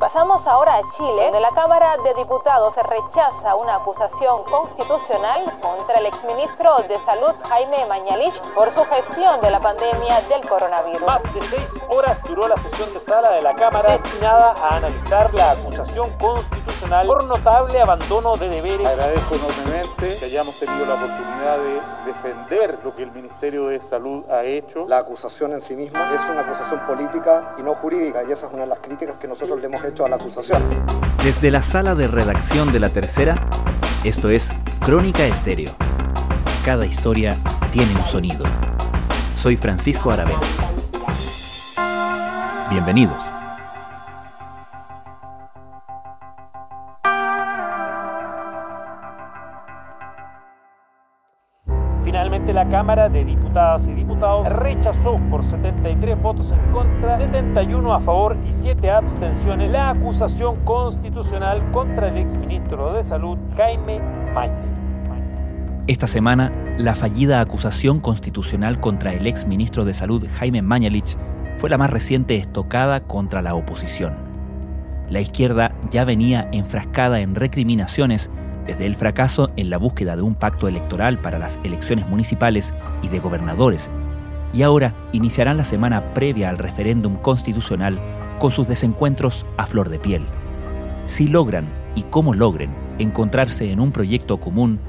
Pasamos ahora a Chile, donde la Cámara de Diputados rechaza una acusación constitucional contra el exministro de Salud Jaime Mañalich por su gestión de la pandemia del coronavirus. Más de seis horas duró la sesión de sala de la Cámara destinada a analizar la acusación constitucional por notable abandono de deberes. Agradezco enormemente que hayamos tenido la oportunidad de defender lo que el Ministerio de Salud ha hecho. La acusación en sí misma es una acusación política y no jurídica y esa es una de las críticas que nosotros le hemos hecho a la acusación. Desde la sala de redacción de la tercera, esto es Crónica Estéreo. Cada historia tiene un sonido. Soy Francisco Aravena. Bienvenidos. Finalmente la Cámara de Diputadas y Diputados rechazó por 73 votos en contra, 71 a favor y 7 abstenciones la acusación constitucional contra el exministro de Salud Jaime Mañalich. Esta semana, la fallida acusación constitucional contra el exministro de Salud Jaime Mañalich fue la más reciente estocada contra la oposición. La izquierda ya venía enfrascada en recriminaciones desde el fracaso en la búsqueda de un pacto electoral para las elecciones municipales y de gobernadores, y ahora iniciarán la semana previa al referéndum constitucional con sus desencuentros a flor de piel. Si logran y cómo logren encontrarse en un proyecto común,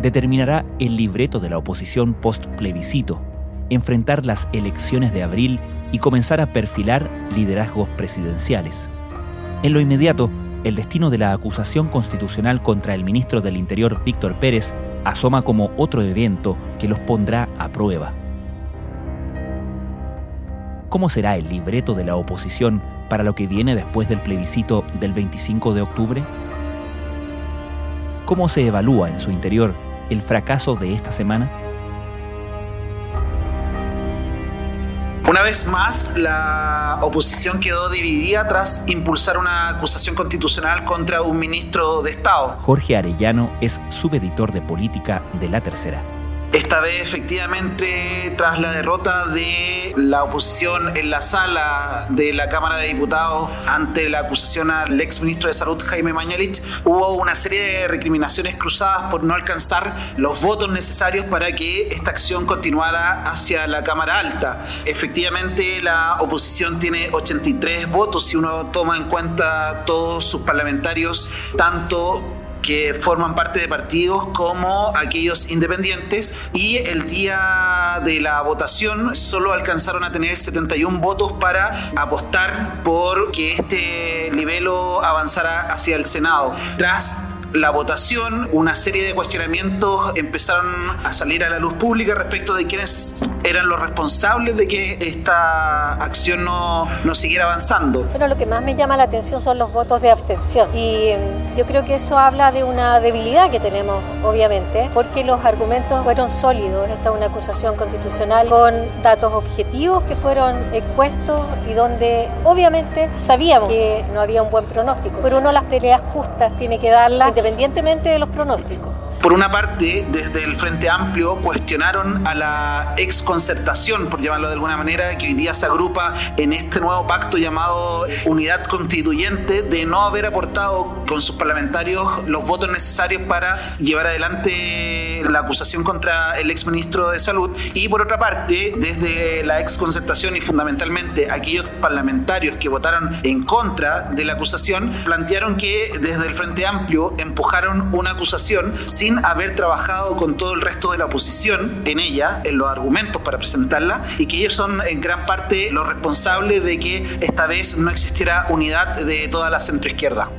determinará el libreto de la oposición post-plebiscito, enfrentar las elecciones de abril y comenzar a perfilar liderazgos presidenciales. En lo inmediato, el destino de la acusación constitucional contra el ministro del Interior Víctor Pérez asoma como otro evento que los pondrá a prueba. ¿Cómo será el libreto de la oposición para lo que viene después del plebiscito del 25 de octubre? ¿Cómo se evalúa en su interior el fracaso de esta semana? Una vez más, la oposición quedó dividida tras impulsar una acusación constitucional contra un ministro de Estado. Jorge Arellano es subeditor de política de La Tercera. Esta vez efectivamente tras la derrota de la oposición en la sala de la Cámara de Diputados ante la acusación al ex ministro de Salud Jaime Mañalich, hubo una serie de recriminaciones cruzadas por no alcanzar los votos necesarios para que esta acción continuara hacia la Cámara Alta. Efectivamente la oposición tiene 83 votos si uno toma en cuenta todos sus parlamentarios, tanto que forman parte de partidos como aquellos independientes y el día de la votación solo alcanzaron a tener 71 votos para apostar por que este nivelo avanzara hacia el Senado. Tras la votación, una serie de cuestionamientos empezaron a salir a la luz pública respecto de quiénes eran los responsables de que esta acción no, no siguiera avanzando. Pero lo que más me llama la atención son los votos de abstención. Y mm, yo creo que eso habla de una debilidad que tenemos, obviamente, porque los argumentos fueron sólidos. Esta es una acusación constitucional con datos objetivos que fueron expuestos y donde obviamente sabíamos que no había un buen pronóstico. Pero uno las peleas justas tiene que darlas independientemente de los pronósticos. Por una parte, desde el Frente Amplio cuestionaron a la exconcertación, por llamarlo de alguna manera, que hoy día se agrupa en este nuevo pacto llamado Unidad Constituyente, de no haber aportado con sus parlamentarios los votos necesarios para llevar adelante la acusación contra el exministro de Salud. Y por otra parte, desde la exconcertación y fundamentalmente aquellos parlamentarios que votaron en contra de la acusación, plantearon que desde el Frente Amplio empujaron una acusación sin haber trabajado con todo el resto de la oposición en ella, en los argumentos para presentarla, y que ellos son en gran parte los responsables de que esta vez no existiera unidad de toda la centroizquierda.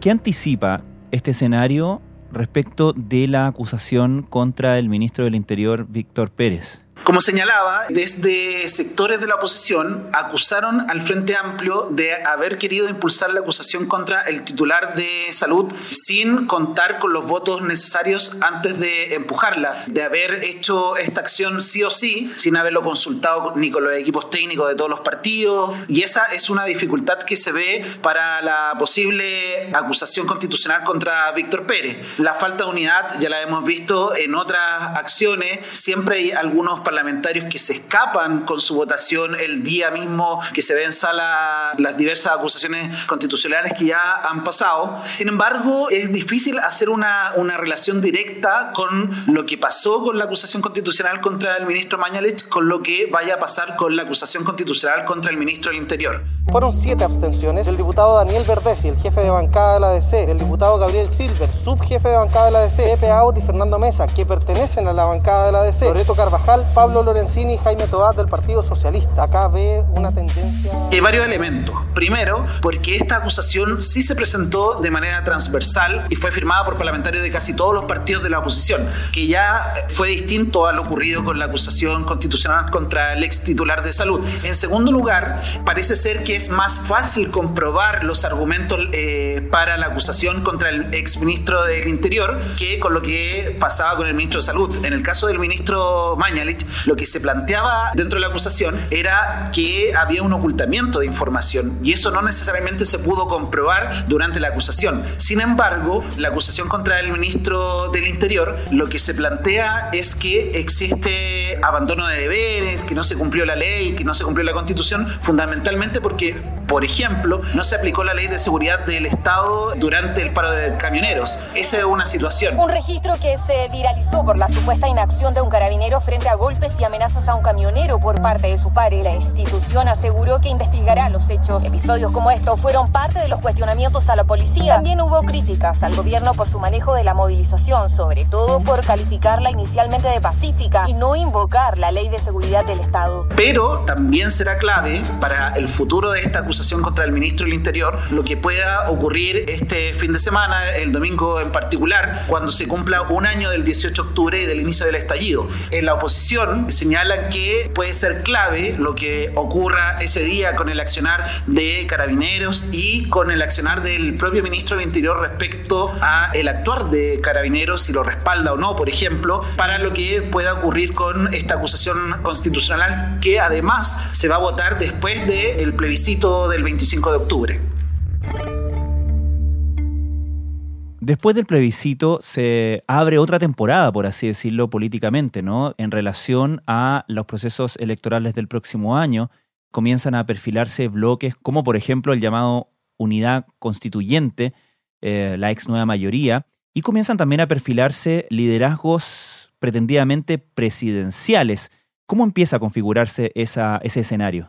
¿Qué anticipa este escenario respecto de la acusación contra el ministro del Interior, Víctor Pérez? Como señalaba, desde sectores de la oposición acusaron al Frente Amplio de haber querido impulsar la acusación contra el titular de salud sin contar con los votos necesarios antes de empujarla, de haber hecho esta acción sí o sí, sin haberlo consultado ni con los equipos técnicos de todos los partidos. Y esa es una dificultad que se ve para la posible acusación constitucional contra Víctor Pérez. La falta de unidad ya la hemos visto en otras acciones, siempre hay algunos parlamentarios que se escapan con su votación el día mismo que se ve en sala las diversas acusaciones constitucionales que ya han pasado. Sin embargo, es difícil hacer una, una relación directa con lo que pasó con la acusación constitucional contra el ministro Mañalich con lo que vaya a pasar con la acusación constitucional contra el ministro del Interior. Fueron siete abstenciones del diputado Daniel Verdesi, el jefe de bancada de la DC, del diputado Gabriel Silver, subjefe de bancada de la DC, Pepe Aut y Fernando Mesa, que pertenecen a la bancada de la DC, Loreto Carvajal, Lorenzini y Jaime Tobat del Partido Socialista. Acá ve una tendencia... Hay varios elementos. Primero, porque esta acusación sí se presentó de manera transversal y fue firmada por parlamentarios de casi todos los partidos de la oposición, que ya fue distinto a lo ocurrido con la acusación constitucional contra el ex titular de salud. En segundo lugar, parece ser que es más fácil comprobar los argumentos eh, para la acusación contra el ex ministro del Interior que con lo que pasaba con el ministro de Salud. En el caso del ministro Mañalich, lo que se planteaba dentro de la acusación era que había un ocultamiento de información y eso no necesariamente se pudo comprobar durante la acusación. Sin embargo, la acusación contra el ministro del Interior lo que se plantea es que existe abandono de deberes, que no se cumplió la ley, que no se cumplió la constitución, fundamentalmente porque, por ejemplo, no se aplicó la ley de seguridad del Estado durante el paro de camioneros. Esa es una situación. Un registro que se viralizó por la supuesta inacción de un carabinero frente a golpes y amenazas a un camionero por parte de su padre. La institución aseguró que investigará los hechos. Episodios como estos fueron parte de los cuestionamientos a la policía. También hubo críticas al gobierno por su manejo de la movilización, sobre todo por calificarla inicialmente de pacífica y no invocar la ley de seguridad del Estado. Pero también será clave para el futuro de esta acusación contra el ministro del Interior lo que pueda ocurrir este fin de semana, el domingo en particular, cuando se cumpla un año del 18 de octubre y del inicio del estallido. En la oposición señalan que puede ser clave lo que ocurra ese día con el accionar de carabineros y con el accionar del propio ministro del Interior respecto a el actuar de carabineros, si lo respalda o no, por ejemplo, para lo que pueda ocurrir con esta acusación constitucional que además se va a votar después del plebiscito del 25 de octubre. Después del plebiscito se abre otra temporada, por así decirlo, políticamente, ¿no? En relación a los procesos electorales del próximo año, comienzan a perfilarse bloques como, por ejemplo, el llamado Unidad Constituyente, eh, la ex nueva mayoría, y comienzan también a perfilarse liderazgos pretendidamente presidenciales. ¿Cómo empieza a configurarse ese escenario?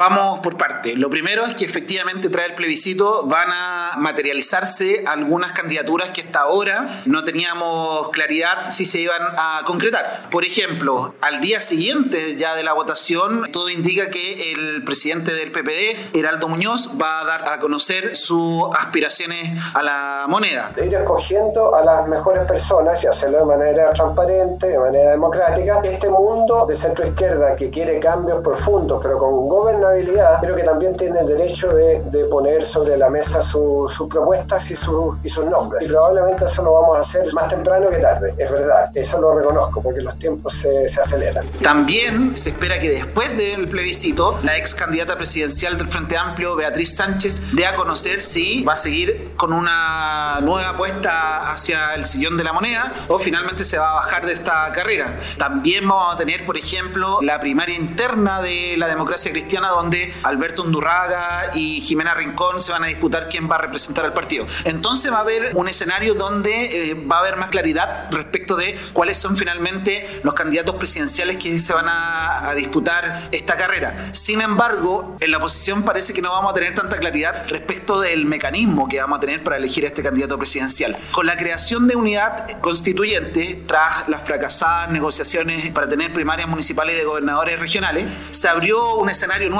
Vamos por parte. Lo primero es que efectivamente tras el plebiscito van a materializarse algunas candidaturas que hasta ahora no teníamos claridad si se iban a concretar. Por ejemplo, al día siguiente ya de la votación, todo indica que el presidente del PPD, Heraldo Muñoz, va a dar a conocer sus aspiraciones a la moneda. De ir escogiendo a las mejores personas y hacerlo de manera transparente, de manera democrática. Este mundo de centro izquierda que quiere cambios profundos, pero con gobernabilidad creo que también tiene el derecho de, de poner sobre la mesa sus propuestas y, su, y sus nombres. Y probablemente eso lo vamos a hacer más temprano que tarde, es verdad, eso lo reconozco, porque los tiempos se, se aceleran. También se espera que después del plebiscito, la ex candidata presidencial del Frente Amplio, Beatriz Sánchez, dé a conocer si va a seguir con una nueva apuesta hacia el sillón de la moneda o finalmente se va a bajar de esta carrera. También vamos a tener, por ejemplo, la primaria interna de la democracia cristiana donde Alberto Undurraga y Jimena Rincón se van a disputar quién va a representar al partido. Entonces va a haber un escenario donde eh, va a haber más claridad respecto de cuáles son finalmente los candidatos presidenciales que se van a, a disputar esta carrera. Sin embargo, en la oposición parece que no vamos a tener tanta claridad respecto del mecanismo que vamos a tener para elegir a este candidato presidencial. Con la creación de unidad constituyente, tras las fracasadas negociaciones para tener primarias municipales de gobernadores regionales, se abrió un escenario nuevo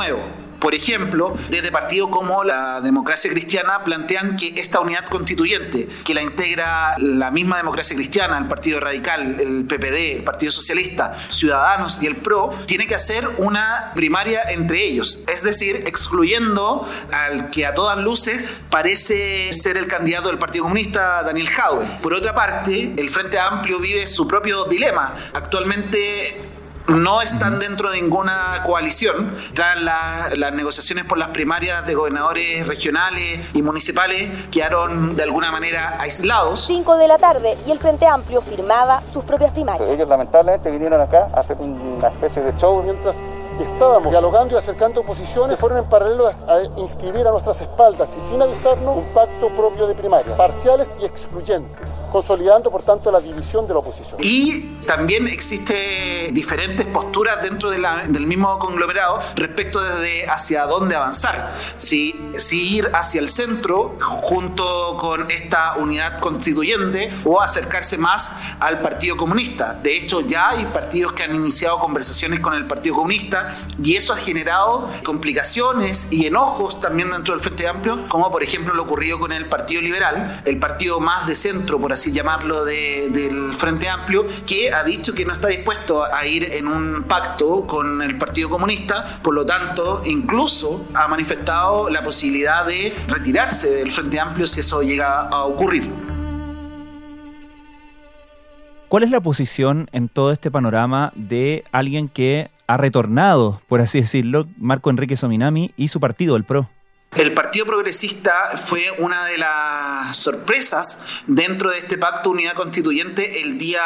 por ejemplo, desde partidos como la democracia cristiana plantean que esta unidad constituyente, que la integra la misma democracia cristiana, el Partido Radical, el PPD, el Partido Socialista, Ciudadanos y el PRO, tiene que hacer una primaria entre ellos, es decir, excluyendo al que a todas luces parece ser el candidato del Partido Comunista, Daniel Jaue. Por otra parte, el Frente Amplio vive su propio dilema. Actualmente no están dentro de ninguna coalición. Tras las negociaciones por las primarias de gobernadores regionales y municipales quedaron de alguna manera aislados. 5 de la tarde y el Frente Amplio firmaba sus propias primarias. Ellos lamentablemente vinieron acá a hacer una especie de show mientras estábamos dialogando y acercando posiciones, fueron en paralelo a inscribir a nuestras espaldas y sin avisarnos un pacto propio de primarias, parciales y excluyentes, consolidando por tanto la división de la oposición. Y también existe diferentes posturas dentro del mismo conglomerado respecto de hacia dónde avanzar. Si, si ir hacia el centro junto con esta unidad constituyente o acercarse más al Partido Comunista. De hecho, ya hay partidos que han iniciado conversaciones con el Partido Comunista y eso ha generado complicaciones y enojos también dentro del Frente Amplio, como por ejemplo lo ocurrido con el Partido Liberal, el partido más de centro, por así llamarlo, del Frente Amplio, que ha dicho que no está dispuesto a ir en un pacto con el Partido Comunista, por lo tanto, incluso ha manifestado la posibilidad de retirarse del Frente Amplio si eso llega a ocurrir. ¿Cuál es la posición en todo este panorama de alguien que ha retornado, por así decirlo, Marco Enrique Sominami y su partido, el PRO. El Partido Progresista fue una de las sorpresas dentro de este pacto unidad constituyente el día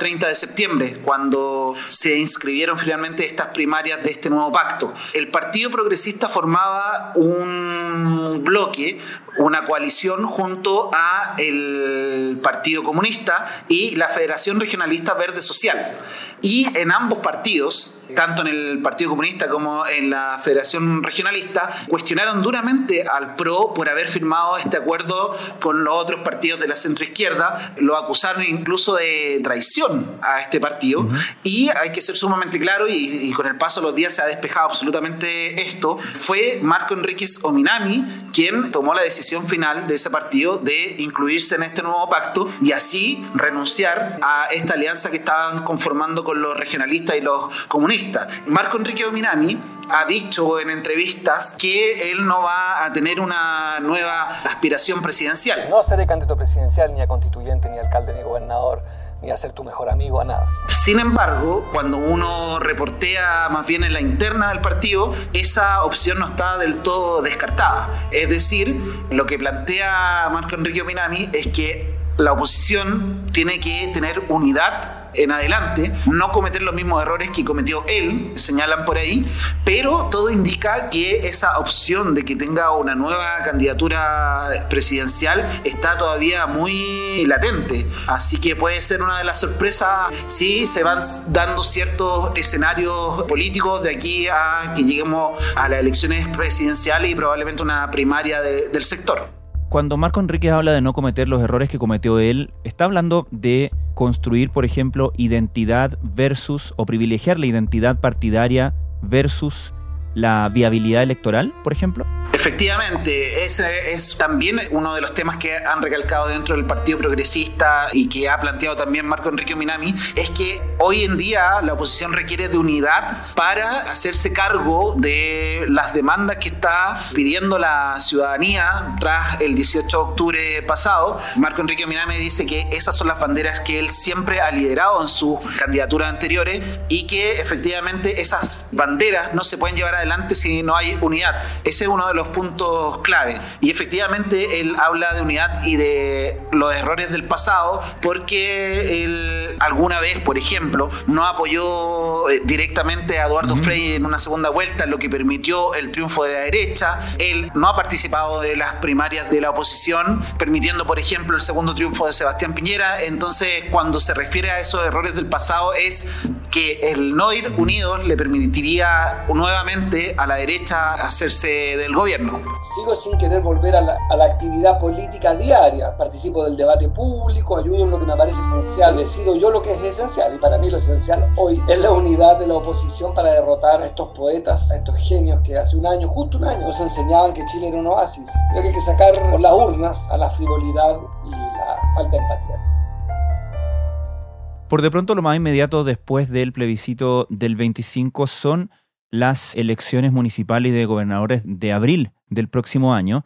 30 de septiembre, cuando se inscribieron finalmente estas primarias de este nuevo pacto. El Partido Progresista formaba un bloque, una coalición junto a el Partido Comunista y la Federación Regionalista Verde Social. Y en ambos partidos, tanto en el Partido Comunista como en la Federación Regionalista, cuestionaron duramente al PRO por haber firmado este acuerdo con los otros partidos de la centroizquierda, lo acusaron incluso de traición a este partido. Y hay que ser sumamente claro, y, con el paso de los días se ha despejado absolutamente esto, fue Marco Enríquez Ominami quien tomó la decisión final de ese partido de incluirse en este nuevo pacto y así renunciar a esta alianza que estaban conformando con los regionalistas y los comunistas. Marco Enrique Dominami ha dicho en entrevistas que él no va a tener una nueva aspiración presidencial. No seré candidato presidencial, ni a constituyente, ni alcalde, ni gobernador ni a ser tu mejor amigo, a nada. Sin embargo, cuando uno reportea más bien en la interna del partido, esa opción no está del todo descartada. Es decir, lo que plantea Marco Enrique Minami es que la oposición tiene que tener unidad en adelante, no cometer los mismos errores que cometió él, señalan por ahí, pero todo indica que esa opción de que tenga una nueva candidatura presidencial está todavía muy latente. Así que puede ser una de las sorpresas si se van dando ciertos escenarios políticos de aquí a que lleguemos a las elecciones presidenciales y probablemente una primaria del sector. Cuando Marco Enrique habla de no cometer los errores que cometió él, está hablando de construir, por ejemplo, identidad versus o privilegiar la identidad partidaria versus la viabilidad electoral, por ejemplo? Efectivamente, ese es también uno de los temas que han recalcado dentro del Partido Progresista y que ha planteado también Marco Enrique Minami, es que hoy en día la oposición requiere de unidad para hacerse cargo de las demandas que está pidiendo la ciudadanía tras el 18 de octubre pasado. Marco Enrique Minami dice que esas son las banderas que él siempre ha liderado en sus candidaturas anteriores y que efectivamente esas banderas no se pueden llevar adelante si no hay unidad. Ese es uno de los puntos clave. Y efectivamente él habla de unidad y de los errores del pasado porque alguna vez, por ejemplo, no apoyó eh, directamente a Eduardo Frei en una segunda vuelta, lo que permitió el triunfo de la derecha. Él no ha participado de las primarias de la oposición, permitiendo, por ejemplo, el segundo triunfo de Sebastián Piñera. Entonces, cuando se refiere a esos errores del pasado, es que el no ir unidos le permitiría nuevamente a la derecha hacerse del gobierno. Sigo sin querer volver a la, actividad política diaria. Participo del debate público, ayudo en lo que me parece esencial, decido yo lo que es esencial. Y para mí lo esencial hoy es la unidad de la oposición para derrotar a estos poetas, a estos genios que hace un año, justo un año, nos enseñaban que Chile era un oasis. Creo que hay que sacar por las urnas a la frivolidad y la falta de empatía. Por de pronto, lo más inmediato después del plebiscito del 25 son las elecciones municipales de gobernadores de abril del próximo año.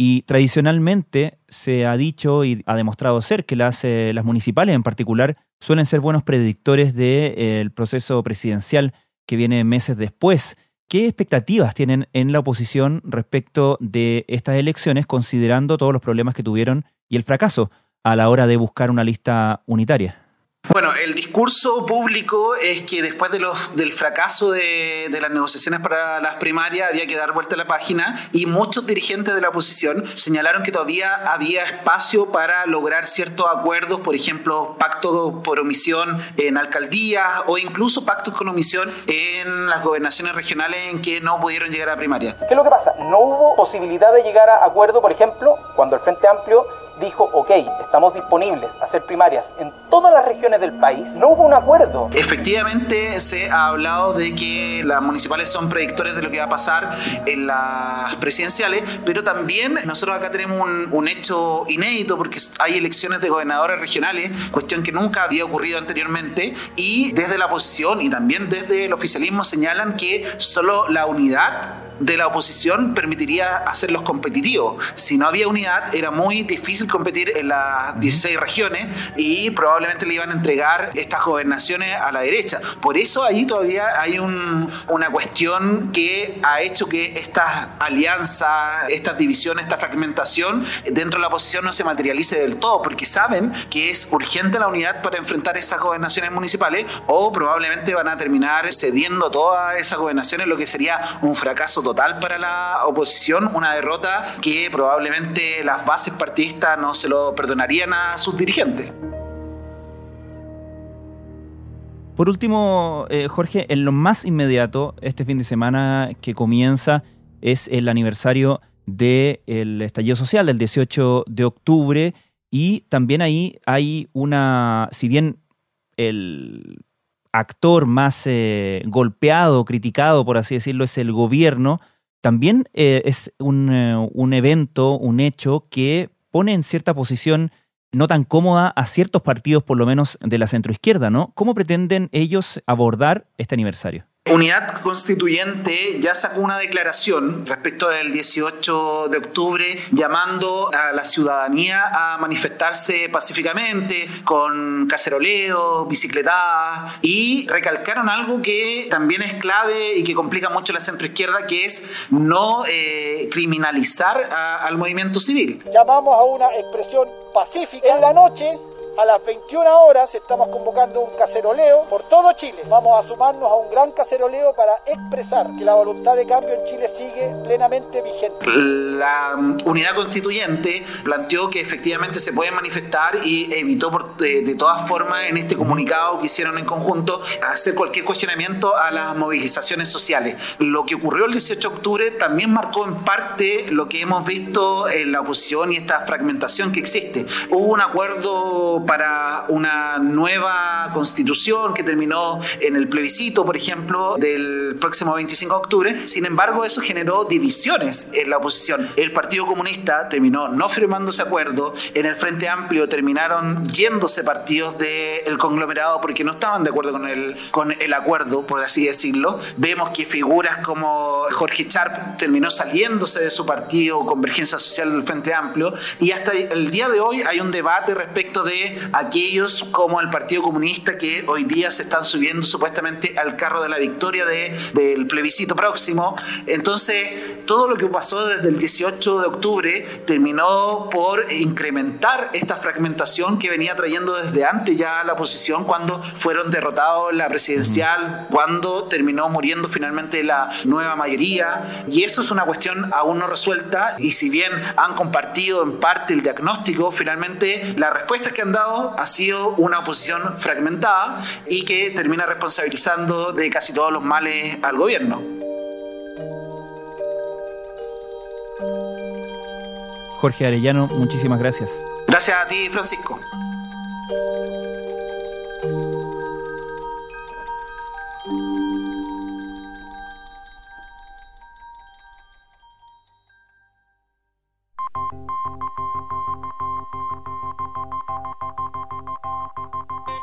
Y tradicionalmente se ha dicho y ha demostrado ser que las, eh, las municipales en particular suelen ser buenos predictores del eh, proceso presidencial que viene meses después. ¿Qué expectativas tienen en la oposición respecto de estas elecciones, considerando todos los problemas que tuvieron y el fracaso a la hora de buscar una lista unitaria? Bueno, el discurso público es que después de los, del fracaso de, las negociaciones para las primarias había que dar vuelta a la página y muchos dirigentes de la oposición señalaron que todavía había espacio para lograr ciertos acuerdos, por ejemplo, pactos por omisión en alcaldías o incluso pactos con omisión en las gobernaciones regionales en que no pudieron llegar a primaria. ¿Qué es lo que pasa? No hubo posibilidad de llegar a acuerdo, por ejemplo, cuando el Frente Amplio dijo, ok, estamos disponibles a hacer primarias en todas las regiones del país, no hubo un acuerdo. Efectivamente, se ha hablado de que las municipales son predictores de lo que va a pasar en las presidenciales, pero también nosotros acá tenemos un, un hecho inédito porque hay elecciones de gobernadores regionales, cuestión que nunca había ocurrido anteriormente, y desde la oposición y también desde el oficialismo señalan que solo la unidad de la oposición permitiría hacerlos competitivos. Si no había unidad, era muy difícil competir en las 16 regiones y probablemente le iban a entregar estas gobernaciones a la derecha. Por eso ahí todavía hay una cuestión que ha hecho que estas alianzas, estas divisiones, esta fragmentación dentro de la oposición no se materialice del todo, porque saben que es urgente la unidad para enfrentar esas gobernaciones municipales o probablemente van a terminar cediendo todas esas gobernaciones, lo que sería un fracaso total para la oposición, una derrota que probablemente las bases partidistas no se lo perdonarían a sus dirigentes. Por último, eh, Jorge, en lo más inmediato, este fin de semana que comienza es el aniversario del estallido social del 18 de octubre y también ahí hay una, si bien el actor más eh, golpeado, criticado, por así decirlo, es el gobierno, también eh, es un, eh, un, evento, un hecho que pone en cierta posición no tan cómoda a ciertos partidos, por lo menos de la centroizquierda, ¿no? ¿Cómo pretenden ellos abordar este aniversario? Unidad Constituyente ya sacó una declaración respecto del 18 de octubre llamando a la ciudadanía a manifestarse pacíficamente con caceroleo, bicicletadas y recalcaron algo que también es clave y que complica mucho la centroizquierda que es no eh, criminalizar al movimiento civil. Llamamos a una expresión pacífica en la noche a las 21 horas estamos convocando un caceroleo por todo Chile. Vamos a sumarnos a un gran caceroleo para expresar que la voluntad de cambio en Chile sigue plenamente vigente. La unidad constituyente planteó que efectivamente se puede manifestar y evitó de, todas formas en este comunicado que hicieron en conjunto hacer cualquier cuestionamiento a las movilizaciones sociales. Lo que ocurrió el 18 de octubre también marcó en parte lo que hemos visto en la oposición y esta fragmentación que existe. Hubo un acuerdo para una nueva constitución que terminó en el plebiscito, por ejemplo, del próximo 25 de octubre. Sin embargo, eso generó divisiones en la oposición. El Partido Comunista terminó no firmando ese acuerdo. En el Frente Amplio terminaron yéndose partidos del conglomerado porque no estaban de acuerdo con el, con el acuerdo, por así decirlo. Vemos que figuras como Jorge Charp terminó saliéndose de su partido, Convergencia Social del Frente Amplio, y hasta el día de hoy hay un debate respecto de aquellos como el Partido Comunista que hoy día se están subiendo supuestamente al carro de la victoria de, del plebiscito próximo. Entonces, todo lo que pasó desde el 18 de octubre terminó por incrementar esta fragmentación que venía trayendo desde antes ya la oposición cuando fueron derrotados en la presidencial, cuando terminó muriendo finalmente la nueva mayoría. Y eso es una cuestión aún no resuelta y si bien han compartido en parte el diagnóstico, finalmente las respuestas que han dado ha sido una oposición fragmentada y que termina responsabilizando de casi todos los males al gobierno. Jorge Arellano, muchísimas gracias. Gracias a ti, Francisco.